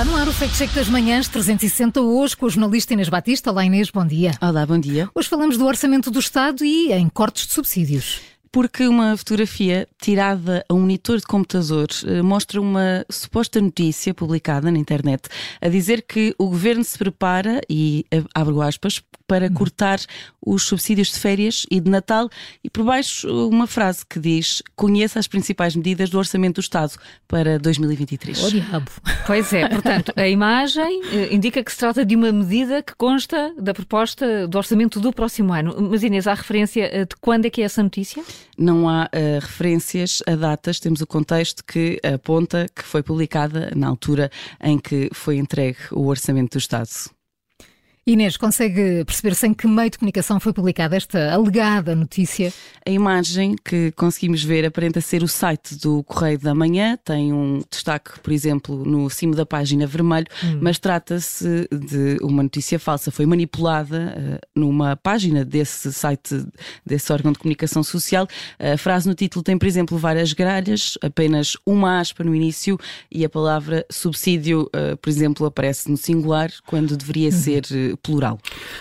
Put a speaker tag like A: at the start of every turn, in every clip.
A: ar o Fact Check das Manhãs 360 hoje com a jornalista Inês Batista. Olá Inês, bom dia.
B: Olá, bom dia.
A: Hoje falamos do orçamento do Estado e em cortes de subsídios.
B: Porque uma fotografia tirada a um monitor de computador eh, mostra uma suposta notícia publicada na internet a dizer que o governo se prepara, e eh, abro aspas, para hum. cortar os subsídios de férias e de Natal e por baixo uma frase que diz conheça as principais medidas do Orçamento do Estado para 2023.
A: Oh, diabo.
C: Pois é, portanto, a imagem eh, indica que se trata de uma medida que consta da proposta do Orçamento do próximo ano. Mas Inês, há referência de quando é que é essa notícia?
B: não há uh, referências a datas, temos o contexto que aponta que foi publicada na altura em que foi entregue o Orçamento do Estado.
A: Inês, consegue perceber-se em que meio de comunicação foi publicada esta alegada notícia?
B: A imagem que conseguimos ver aparenta ser o site do Correio da Manhã, tem um destaque, por exemplo, no cimo da página vermelho, hum. mas trata-se de uma notícia falsa. Foi manipulada uh, numa página desse site, desse órgão de comunicação social. A frase no título tem, por exemplo, várias gralhas, apenas uma aspa no início e a palavra subsídio, uh, por exemplo, aparece no singular, quando deveria uhum. ser uh, plural.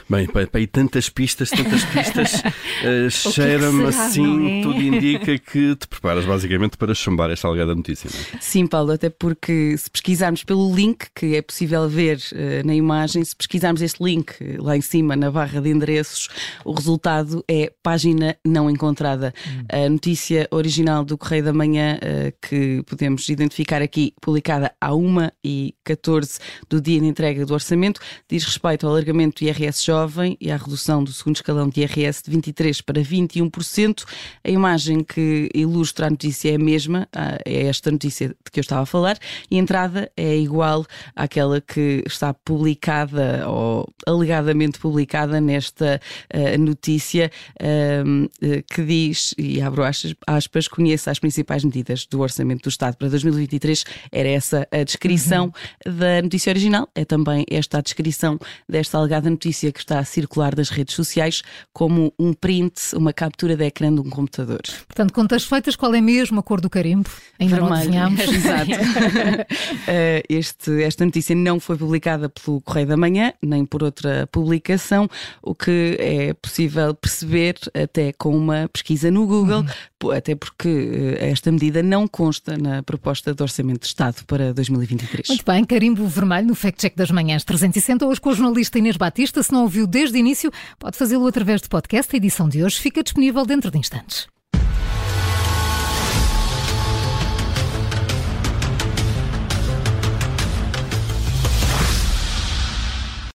D: Bem, para, para aí tantas pistas, tantas pistas, uh, cheira-me assim, é? tudo indica que te preparas basicamente para chumbar esta alegada notícia. Não
B: é? Sim, Paulo, até porque se pesquisarmos pelo link que é possível ver uh, na imagem, se pesquisarmos este link lá em cima na barra de endereços, o resultado é página não encontrada. Hum. A notícia original do Correio da Manhã, uh, que podemos identificar aqui, publicada à 1 e 14 do dia de entrega do orçamento, diz respeito ao alargamento do IRS jovem e à redução do segundo escalão de IRS de 23% para 21%. A imagem que ilustra a notícia é a mesma, é esta notícia de que eu estava a falar, e a entrada é igual àquela que está publicada ou alegadamente publicada nesta uh, notícia que diz, e abro aspas, conheça as principais medidas do Orçamento do Estado para 2023. Era essa a descrição uhum. da notícia original, é também esta a descrição desta esta alegada notícia que está a circular das redes sociais como um print, uma captura de ecrã de um computador.
A: Portanto, contas feitas, qual é mesmo a cor do carimbo?
B: Ainda Vermelho. não adivinhamos. Exato. uh, este, esta notícia não foi publicada pelo Correio da Manhã, nem por outra publicação, o que é possível perceber até com uma pesquisa no Google, uhum. até porque uh, esta medida não consta na proposta de Orçamento de Estado para 2023.
A: Muito bem, carimbo vermelho no Fact Check das Manhãs 360, hoje com o jornalista Inês Batista. Se não ouviu desde o início, pode fazê-lo através do podcast. A edição de hoje fica disponível dentro de instantes.